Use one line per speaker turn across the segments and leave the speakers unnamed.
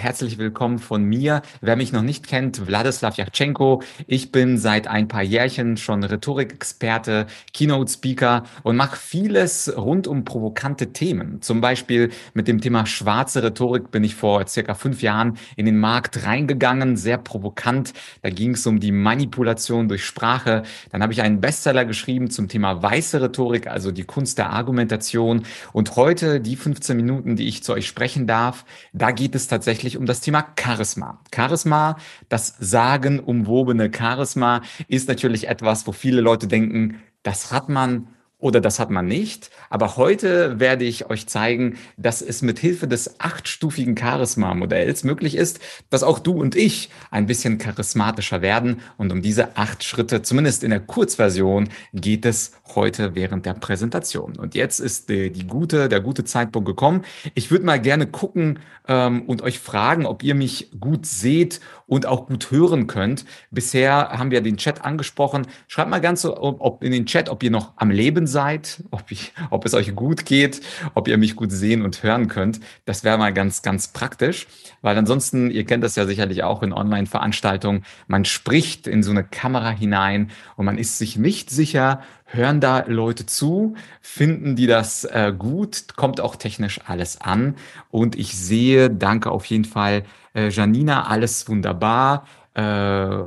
Herzlich willkommen von mir. Wer mich noch nicht kennt, Wladislav Jachchenko. Ich bin seit ein paar Jährchen schon Rhetorikexperte, Keynote-Speaker und mache vieles rund um provokante Themen. Zum Beispiel mit dem Thema schwarze Rhetorik bin ich vor circa fünf Jahren in den Markt reingegangen, sehr provokant. Da ging es um die Manipulation durch Sprache. Dann habe ich einen Bestseller geschrieben zum Thema weiße Rhetorik, also die Kunst der Argumentation. Und heute, die 15 Minuten, die ich zu euch sprechen darf, da geht es tatsächlich tatsächlich um das Thema Charisma. Charisma, das sagenumwobene Charisma, ist natürlich etwas, wo viele Leute denken, das hat man oder das hat man nicht. Aber heute werde ich euch zeigen, dass es mit Hilfe des achtstufigen Charisma-Modells möglich ist, dass auch du und ich ein bisschen charismatischer werden. Und um diese acht Schritte, zumindest in der Kurzversion, geht es heute während der Präsentation. Und jetzt ist die, die gute, der gute Zeitpunkt gekommen. Ich würde mal gerne gucken ähm, und euch fragen, ob ihr mich gut seht und auch gut hören könnt. Bisher haben wir den Chat angesprochen. Schreibt mal ganz so, ob in den Chat, ob ihr noch am Leben seid, ob, ich, ob es euch gut geht, ob ihr mich gut sehen und hören könnt. Das wäre mal ganz, ganz praktisch, weil ansonsten, ihr kennt das ja sicherlich auch in Online-Veranstaltungen, man spricht in so eine Kamera hinein und man ist sich nicht sicher, hören da Leute zu, finden die das äh, gut, kommt auch technisch alles an und ich sehe, danke auf jeden Fall, äh, Janina, alles wunderbar. Äh,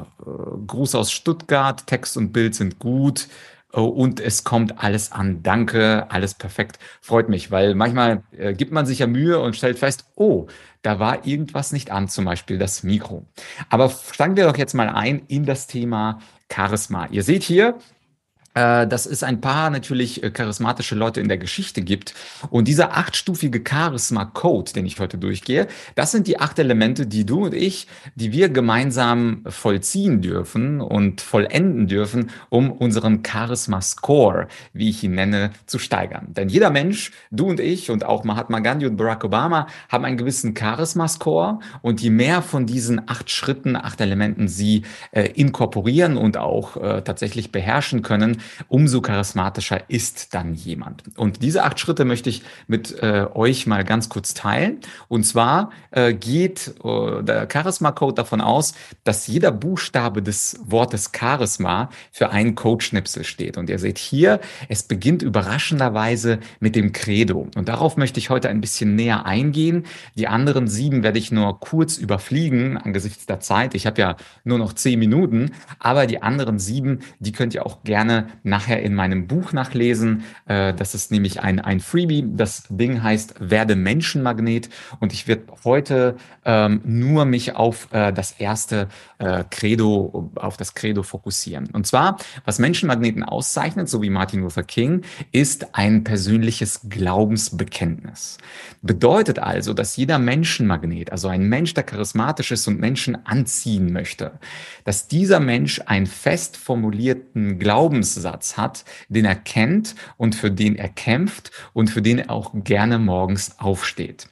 Gruß aus Stuttgart, Text und Bild sind gut äh, und es kommt alles an. Danke, alles perfekt. Freut mich, weil manchmal äh, gibt man sich ja Mühe und stellt fest, oh, da war irgendwas nicht an, zum Beispiel das Mikro. Aber steigen wir doch jetzt mal ein in das Thema Charisma. Ihr seht hier, dass es ein paar natürlich äh, charismatische Leute in der Geschichte gibt. Und dieser achtstufige Charisma-Code, den ich heute durchgehe, das sind die acht Elemente, die du und ich, die wir gemeinsam vollziehen dürfen und vollenden dürfen, um unseren Charisma-Score, wie ich ihn nenne, zu steigern. Denn jeder Mensch, du und ich und auch Mahatma Gandhi und Barack Obama haben einen gewissen Charisma-Score. Und je mehr von diesen acht Schritten, acht Elementen sie äh, inkorporieren und auch äh, tatsächlich beherrschen können, umso charismatischer ist dann jemand. Und diese acht Schritte möchte ich mit äh, euch mal ganz kurz teilen. Und zwar äh, geht äh, der Charisma-Code davon aus, dass jeder Buchstabe des Wortes Charisma für einen Codeschnipsel steht. Und ihr seht hier, es beginnt überraschenderweise mit dem Credo. Und darauf möchte ich heute ein bisschen näher eingehen. Die anderen sieben werde ich nur kurz überfliegen angesichts der Zeit. Ich habe ja nur noch zehn Minuten, aber die anderen sieben, die könnt ihr auch gerne nachher in meinem Buch nachlesen. Äh, das ist nämlich ein, ein Freebie. Das Ding heißt Werde Menschenmagnet. Und ich werde heute ähm, nur mich auf äh, das erste äh, Credo, auf das Credo fokussieren. Und zwar, was Menschenmagneten auszeichnet, so wie Martin Luther King, ist ein persönliches Glaubensbekenntnis. Bedeutet also, dass jeder Menschenmagnet, also ein Mensch, der charismatisch ist und Menschen anziehen möchte, dass dieser Mensch einen fest formulierten Glaubens Glaubenssatz hat, den er kennt und für den er kämpft und für den er auch gerne morgens aufsteht.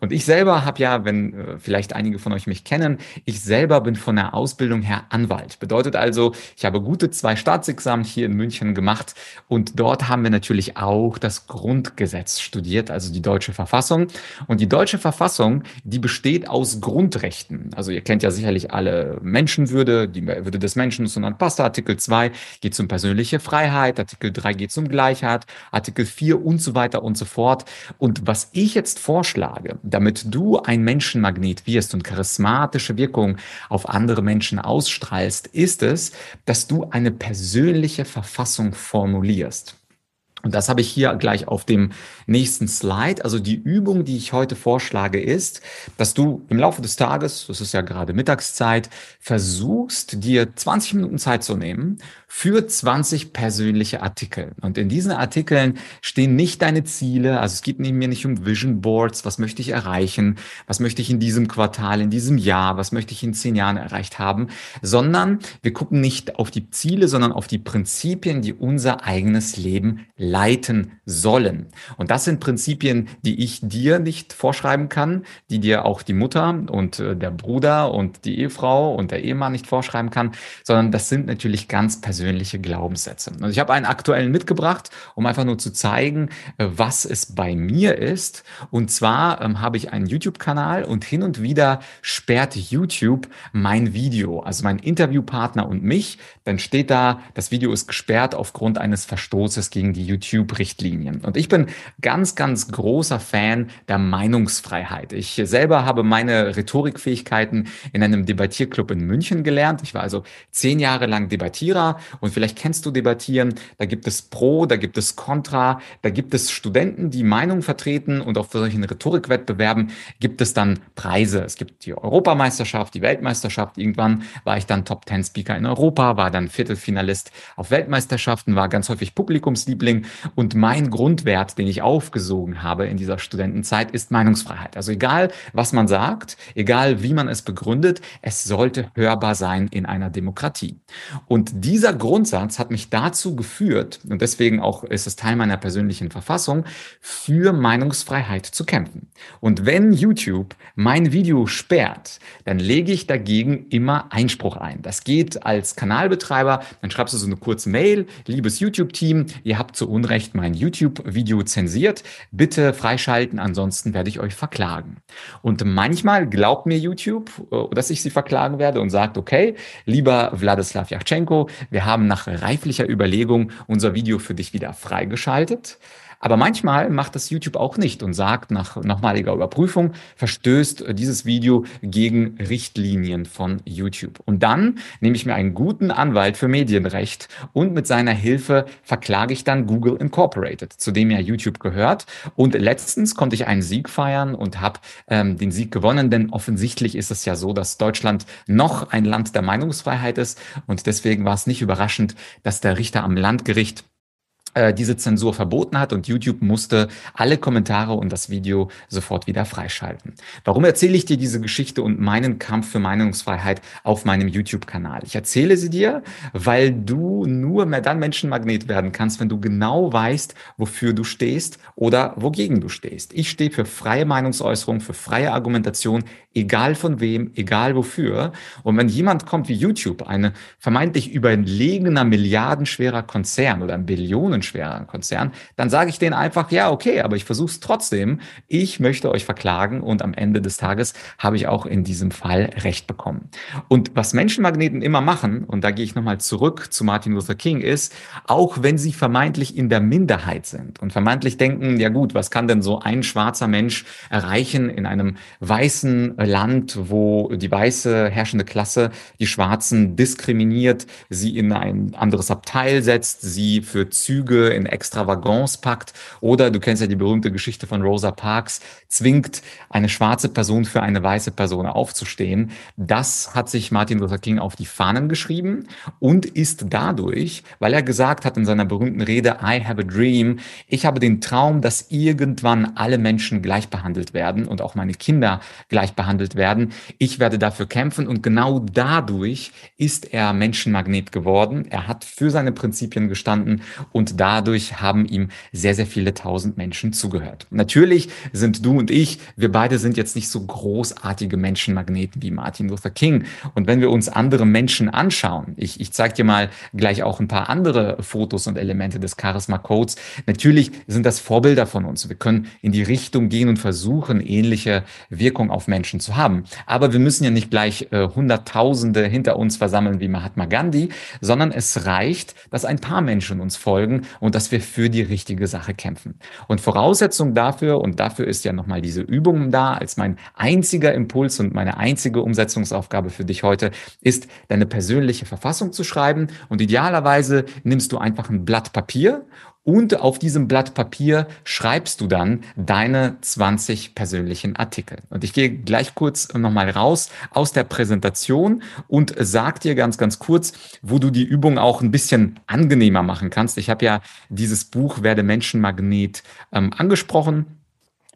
Und ich selber habe ja, wenn äh, vielleicht einige von euch mich kennen, ich selber bin von der Ausbildung her Anwalt. Bedeutet also, ich habe gute zwei Staatsexamen hier in München gemacht und dort haben wir natürlich auch das Grundgesetz studiert, also die deutsche Verfassung. Und die deutsche Verfassung, die besteht aus Grundrechten. Also ihr kennt ja sicherlich alle Menschenwürde, die Würde des Menschen, sondern passt Artikel 2 geht zum persönlichen persönliche Freiheit, Artikel 3 geht zum Gleichheit, Artikel 4 und so weiter und so fort. Und was ich jetzt vorschlage, damit du ein Menschenmagnet wirst und charismatische Wirkung auf andere Menschen ausstrahlst, ist es, dass du eine persönliche Verfassung formulierst. Und das habe ich hier gleich auf dem nächsten Slide. Also die Übung, die ich heute vorschlage, ist, dass du im Laufe des Tages, das ist ja gerade Mittagszeit, versuchst, dir 20 Minuten Zeit zu nehmen für 20 persönliche Artikel. Und in diesen Artikeln stehen nicht deine Ziele. Also es geht mir nicht um Vision Boards. Was möchte ich erreichen? Was möchte ich in diesem Quartal, in diesem Jahr? Was möchte ich in zehn Jahren erreicht haben? Sondern wir gucken nicht auf die Ziele, sondern auf die Prinzipien, die unser eigenes Leben leiten sollen. Und das sind Prinzipien, die ich dir nicht vorschreiben kann, die dir auch die Mutter und äh, der Bruder und die Ehefrau und der Ehemann nicht vorschreiben kann, sondern das sind natürlich ganz persönliche Glaubenssätze. Also ich habe einen aktuellen mitgebracht, um einfach nur zu zeigen, äh, was es bei mir ist. Und zwar ähm, habe ich einen YouTube-Kanal und hin und wieder sperrt YouTube mein Video, also mein Interviewpartner und mich. Dann steht da, das Video ist gesperrt aufgrund eines Verstoßes gegen die YouTube YouTube-Richtlinien. Und ich bin ganz, ganz großer Fan der Meinungsfreiheit. Ich selber habe meine Rhetorikfähigkeiten in einem Debattierclub in München gelernt. Ich war also zehn Jahre lang Debattierer und vielleicht kennst du Debattieren. Da gibt es Pro, da gibt es Contra, da gibt es Studenten, die Meinungen vertreten und für solchen Rhetorikwettbewerben gibt es dann Preise. Es gibt die Europameisterschaft, die Weltmeisterschaft. Irgendwann war ich dann Top 10 Speaker in Europa, war dann Viertelfinalist auf Weltmeisterschaften, war ganz häufig Publikumsliebling und mein Grundwert, den ich aufgesogen habe in dieser Studentenzeit, ist Meinungsfreiheit. Also egal, was man sagt, egal wie man es begründet, es sollte hörbar sein in einer Demokratie. Und dieser Grundsatz hat mich dazu geführt, und deswegen auch ist es Teil meiner persönlichen Verfassung, für Meinungsfreiheit zu kämpfen. Und wenn YouTube mein Video sperrt, dann lege ich dagegen immer Einspruch ein. Das geht als Kanalbetreiber, dann schreibst du so eine kurze Mail, liebes YouTube-Team, ihr habt zu Unrecht mein YouTube-Video zensiert. Bitte freischalten, ansonsten werde ich euch verklagen. Und manchmal glaubt mir YouTube, äh, dass ich sie verklagen werde und sagt, okay, lieber Wladislav Yachtschenko, wir haben nach reiflicher Überlegung unser Video für dich wieder freigeschaltet. Aber manchmal macht das YouTube auch nicht und sagt nach nochmaliger Überprüfung, verstößt dieses Video gegen Richtlinien von YouTube. Und dann nehme ich mir einen guten Anwalt für Medienrecht und mit seiner Hilfe verklage ich dann Google Incorporated, zu dem ja YouTube gehört. Und letztens konnte ich einen Sieg feiern und habe ähm, den Sieg gewonnen, denn offensichtlich ist es ja so, dass Deutschland noch ein Land der Meinungsfreiheit ist. Und deswegen war es nicht überraschend, dass der Richter am Landgericht äh, diese Zensur verboten hat und YouTube musste alle Kommentare und das Video sofort wieder freischalten. Warum erzähle ich dir diese Geschichte und meinen Kampf für Meinungsfreiheit auf meinem YouTube-Kanal? Ich erzähle sie dir, weil du nur mehr dann Menschenmagnet werden kannst, wenn du genau weißt, wofür du stehst oder wogegen du stehst. Ich stehe für freie Meinungsäußerung, für freie Argumentation, egal von wem, egal wofür. Und wenn jemand kommt wie YouTube, eine vermeintlich überlegener, milliardenschwerer Konzern oder ein Billionen schwerer Konzern, dann sage ich denen einfach, ja, okay, aber ich versuche es trotzdem. Ich möchte euch verklagen und am Ende des Tages habe ich auch in diesem Fall Recht bekommen. Und was Menschenmagneten immer machen, und da gehe ich nochmal zurück zu Martin Luther King, ist, auch wenn sie vermeintlich in der Minderheit sind und vermeintlich denken, ja gut, was kann denn so ein schwarzer Mensch erreichen in einem weißen Land, wo die weiße herrschende Klasse die Schwarzen diskriminiert, sie in ein anderes Abteil setzt, sie für Züge Züge in extra packt. Oder du kennst ja die berühmte Geschichte von Rosa Parks, zwingt eine schwarze Person für eine weiße Person aufzustehen. Das hat sich Martin Luther King auf die Fahnen geschrieben und ist dadurch, weil er gesagt hat in seiner berühmten Rede, I have a dream, ich habe den Traum, dass irgendwann alle Menschen gleich behandelt werden und auch meine Kinder gleich behandelt werden. Ich werde dafür kämpfen und genau dadurch ist er Menschenmagnet geworden. Er hat für seine Prinzipien gestanden und dadurch haben ihm sehr, sehr viele tausend Menschen zugehört. Natürlich sind du und ich, wir beide sind jetzt nicht so großartige Menschenmagneten wie Martin Luther King. Und wenn wir uns andere Menschen anschauen, ich, ich zeige dir mal gleich auch ein paar andere Fotos und Elemente des Charisma Codes. Natürlich sind das Vorbilder von uns. Wir können in die Richtung gehen und versuchen, ähnliche Wirkung auf Menschen zu haben. Aber wir müssen ja nicht gleich äh, Hunderttausende hinter uns versammeln wie Mahatma Gandhi, sondern es reicht, dass ein paar Menschen uns folgen und dass wir für die richtige Sache kämpfen. Und Voraussetzung dafür, und dafür ist ja nochmal diese Übung da, als mein einziger Impuls und meine einzige Umsetzungsaufgabe für dich heute, ist, deine persönliche Verfassung zu schreiben. Und idealerweise nimmst du einfach ein Blatt Papier Und auf diesem Blatt Papier schreibst du dann deine 20 persönlichen Artikel. Und ich gehe gleich kurz nochmal raus aus der Präsentation und sag dir ganz, ganz kurz, wo du die Übung auch ein bisschen angenehmer machen kannst. Ich habe ja dieses Buch Werde Menschenmagnet ähm, angesprochen.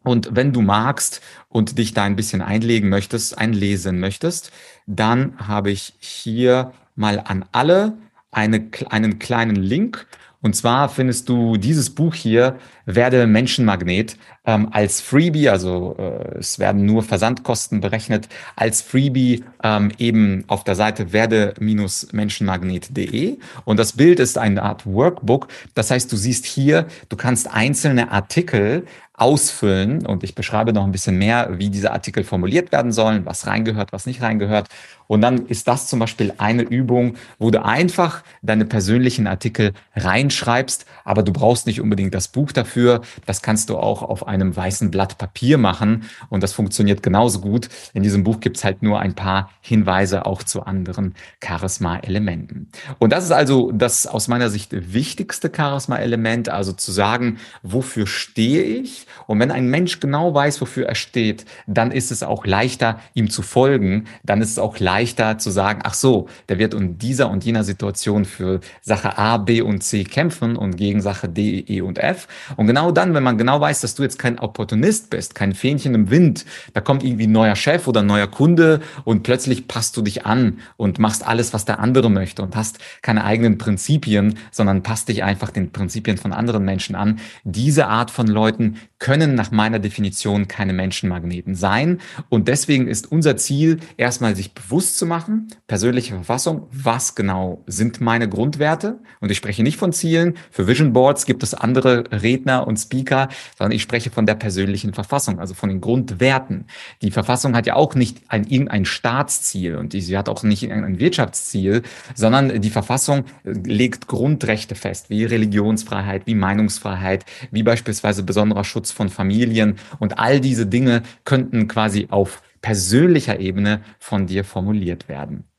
Und wenn du magst und dich da ein bisschen einlegen möchtest, einlesen möchtest, dann habe ich hier mal an alle eine, einen kleinen Link. Und zwar findest du dieses Buch hier, Werde Menschenmagnet, ähm, als Freebie, also äh, es werden nur Versandkosten berechnet, als Freebie ähm, eben auf der Seite werde-menschenmagnet.de. Und das Bild ist eine Art Workbook. Das heißt, du siehst hier, du kannst einzelne Artikel ausfüllen und ich beschreibe noch ein bisschen mehr, wie diese Artikel formuliert werden sollen, was reingehört, was nicht reingehört. Und dann ist das zum Beispiel eine Übung, wo du einfach deine persönlichen Artikel reinschreibst, aber du brauchst nicht unbedingt das Buch dafür. Das kannst du auch auf einem weißen Blatt Papier machen und das funktioniert genauso gut. In diesem Buch gibt es halt nur ein paar Hinweise auch zu anderen Charisma-Elementen. Und das ist also das aus meiner Sicht wichtigste Charisma-Element, also zu sagen, wofür stehe ich? Und wenn ein Mensch genau weiß, wofür er steht, dann ist es auch leichter, ihm zu folgen. Dann ist es auch leichter zu sagen, ach so, der wird in dieser und jener Situation für Sache A, B und C kämpfen und gegen Sache D, E und F. Und genau dann, wenn man genau weiß, dass du jetzt kein Opportunist bist, kein Fähnchen im Wind, da kommt irgendwie ein neuer Chef oder ein neuer Kunde und plötzlich passt du dich an und machst alles, was der andere möchte und hast keine eigenen Prinzipien, sondern passt dich einfach den Prinzipien von anderen Menschen an. Diese Art von Leuten können nach meiner Definition keine Menschenmagneten sein. Und deswegen ist unser Ziel, erstmal sich bewusst zu machen, persönliche Verfassung, was genau sind meine Grundwerte? Und ich spreche nicht von Zielen. Für Vision Boards gibt es andere Redner und Speaker, sondern ich spreche von der persönlichen Verfassung, also von den Grundwerten. Die Verfassung hat ja auch nicht ein, irgendein Staatsziel und sie hat auch nicht ein Wirtschaftsziel, sondern die Verfassung legt Grundrechte fest, wie Religionsfreiheit, wie Meinungsfreiheit, wie beispielsweise besonderer Schutz von Familien und all diese Dinge könnten quasi auf persönlicher Ebene von dir formuliert werden.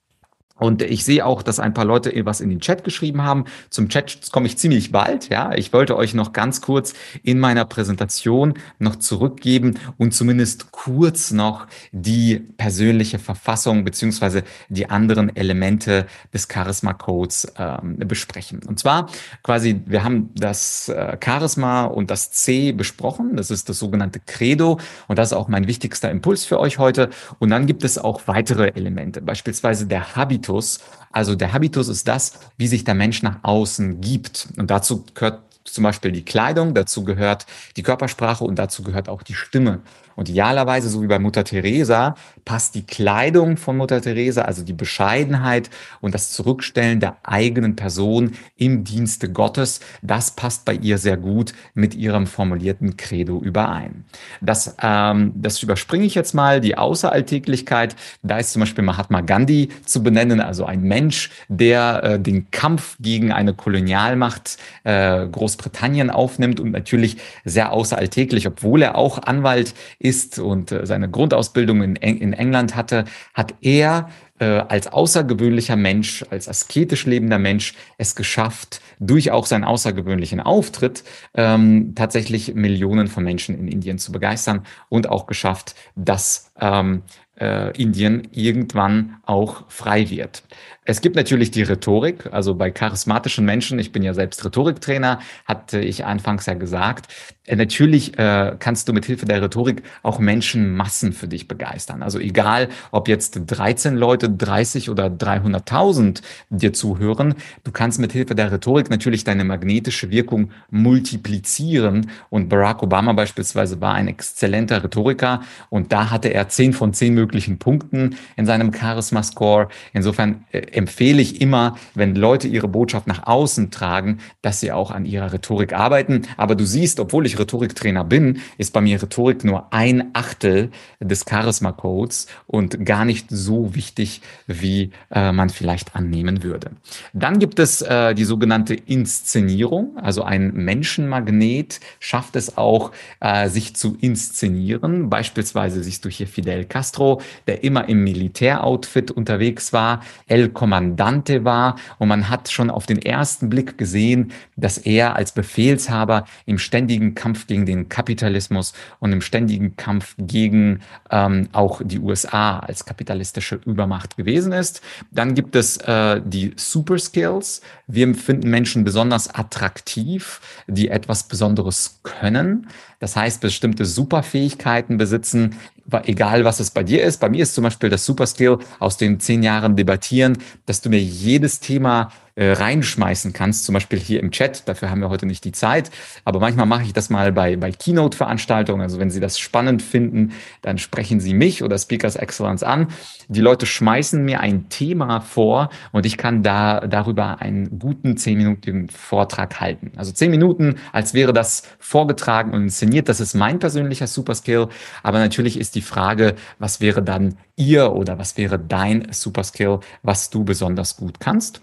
Und ich sehe auch, dass ein paar Leute was in den Chat geschrieben haben. Zum Chat komme ich ziemlich bald. Ja, ich wollte euch noch ganz kurz in meiner Präsentation noch zurückgeben und zumindest kurz noch die persönliche Verfassung beziehungsweise die anderen Elemente des Charisma Codes ähm, besprechen. Und zwar quasi, wir haben das äh, Charisma und das C besprochen. Das ist das sogenannte Credo und das ist auch mein wichtigster Impuls für euch heute. Und dann gibt es auch weitere Elemente, beispielsweise der Habitus Habitus. Also der Habitus ist das, wie sich der Mensch nach außen gibt. Und dazu gehört zum Beispiel die Kleidung, dazu gehört die Körpersprache und dazu gehört auch die Stimme. Und idealerweise, so wie bei Mutter Teresa, passt die Kleidung von Mutter Teresa, also die Bescheidenheit und das Zurückstellen der eigenen Person im Dienste Gottes, das passt bei ihr sehr gut mit ihrem formulierten Credo überein. Das, ähm, das überspringe ich jetzt mal, die Außeralltäglichkeit. Da ist zum Beispiel Mahatma Gandhi zu benennen, also ein Mensch, der äh, den Kampf gegen eine Kolonialmacht äh, Großbritannien aufnimmt und natürlich sehr außeralltäglich, obwohl er auch Anwalt ist und äh, seine Grundausbildung in, in England hatte, hat er äh, als außergewöhnlicher Mensch, als asketisch lebender Mensch es geschafft, durch auch seinen außergewöhnlichen Auftritt ähm, tatsächlich Millionen von Menschen in Indien zu begeistern und auch geschafft, dass ähm, äh, Indien irgendwann auch frei wird. Es gibt natürlich die Rhetorik, also bei charismatischen Menschen, ich bin ja selbst Rhetoriktrainer, hatte ich anfangs ja gesagt, äh, natürlich äh, kannst du mit Hilfe der Rhetorik auch Menschenmassen für dich begeistern. Also egal, ob jetzt 13 Leute, 30 oder 300.000 dir zuhören, du kannst mit Hilfe der Rhetorik natürlich deine magnetische Wirkung multiplizieren. Und Barack Obama beispielsweise war ein exzellenter Rhetoriker und da hatte er 10 von 10 möglichen Punkten in seinem Charisma-Score. Insofern äh, empfehle ich immer, wenn Leute ihre Botschaft nach außen tragen, dass sie auch an ihrer Rhetorik arbeiten. Aber du siehst, obwohl ich Rhetoriktrainer bin, ist bei mir Rhetorik nur ein Achtel des Charisma-Codes und gar nicht so wichtig, wie äh, man vielleicht annehmen würde. Dann gibt es äh, die sogenannte Inszenierung. Also ein Menschenmagnet schafft es auch, äh, sich zu inszenieren. Beispielsweise siehst du hier Fidel Castro, der immer im Militäroutfit unterwegs war. El Kommandante war und man hat schon auf den ersten Blick gesehen, dass er als Befehlshaber im ständigen Kampf gegen den Kapitalismus und im ständigen Kampf gegen ähm, auch die USA als kapitalistische Übermacht gewesen ist. Dann gibt es äh, die Super Skills. Wir finden Menschen besonders attraktiv, die etwas Besonderes können. Das heißt, bestimmte Superfähigkeiten besitzen, egal was es bei dir ist. Bei mir ist zum Beispiel das Superskill aus den zehn Jahren debattieren, dass du mir jedes Thema äh, reinschmeißen kannst, zum Beispiel hier im Chat. Dafür haben wir heute nicht die Zeit. Aber manchmal mache ich das mal bei, bei Keynote-Veranstaltungen. Also wenn Sie das spannend finden, dann sprechen Sie mich oder Speakers Excellence an. Die Leute schmeißen mir ein Thema vor und ich kann da darüber einen guten zehnminütigen Vortrag halten. Also zehn Minuten, als wäre das vorgetragen und inszeniert. Das ist mein persönlicher Superskill. Aber natürlich ist die Frage, was wäre dann ihr oder was wäre dein Superskill, was du besonders gut kannst?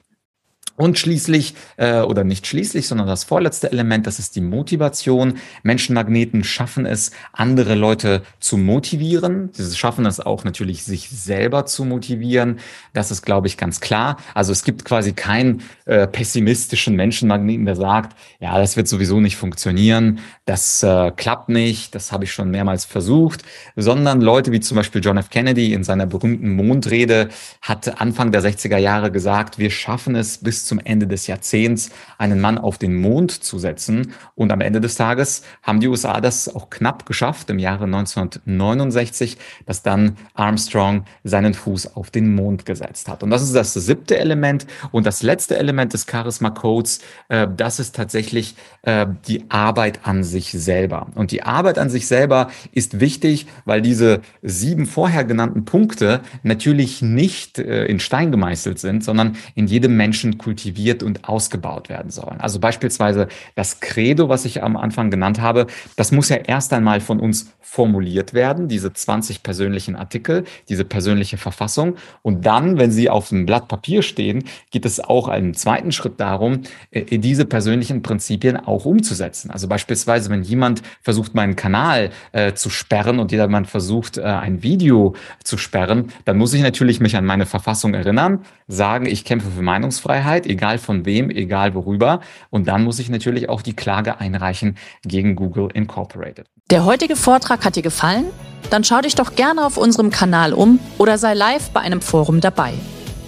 Und schließlich, äh, oder nicht schließlich, sondern das vorletzte Element, das ist die Motivation. Menschenmagneten schaffen es, andere Leute zu motivieren. Sie schaffen es auch natürlich, sich selber zu motivieren. Das ist, glaube ich, ganz klar. Also es gibt quasi keinen äh, pessimistischen Menschenmagneten, der sagt, ja, das wird sowieso nicht funktionieren, das äh, klappt nicht, das habe ich schon mehrmals versucht, sondern Leute wie zum Beispiel John F. Kennedy in seiner berühmten Mondrede hat Anfang der 60er Jahre gesagt, wir schaffen es bis zum Ende des Jahrzehnts einen Mann auf den Mond zu setzen. Und am Ende des Tages haben die USA das auch knapp geschafft im Jahre 1969, dass dann Armstrong seinen Fuß auf den Mond gesetzt hat. Und das ist das siebte Element. Und das letzte Element des Charisma Codes, äh, das ist tatsächlich äh, die Arbeit an sich selber. Und die Arbeit an sich selber ist wichtig, weil diese sieben vorher genannten Punkte natürlich nicht äh, in Stein gemeißelt sind, sondern in jedem Menschen kultiviert kultiviert und ausgebaut werden sollen. Also beispielsweise das Credo, was ich am Anfang genannt habe, das muss ja erst einmal von uns formuliert werden, diese 20 persönlichen Artikel, diese persönliche Verfassung. Und dann, wenn sie auf dem Blatt Papier stehen, geht es auch einen zweiten Schritt darum, äh, diese persönlichen Prinzipien auch umzusetzen. Also beispielsweise, wenn jemand versucht, meinen Kanal äh, zu sperren und jemand versucht, äh, ein Video zu sperren, dann muss ich natürlich mich an meine Verfassung erinnern, sagen, ich kämpfe für Meinungsfreiheit, egal von wem, egal worüber. Und dann muss ich natürlich auch die Klage einreichen gegen Google Incorporated.
Der heutige Vortrag hat dir gefallen? Dann schau dich doch gerne auf unserem Kanal um oder sei live bei einem Forum dabei.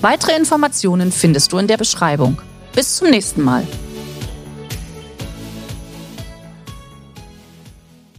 Weitere Informationen findest du in der Beschreibung. Bis zum nächsten Mal.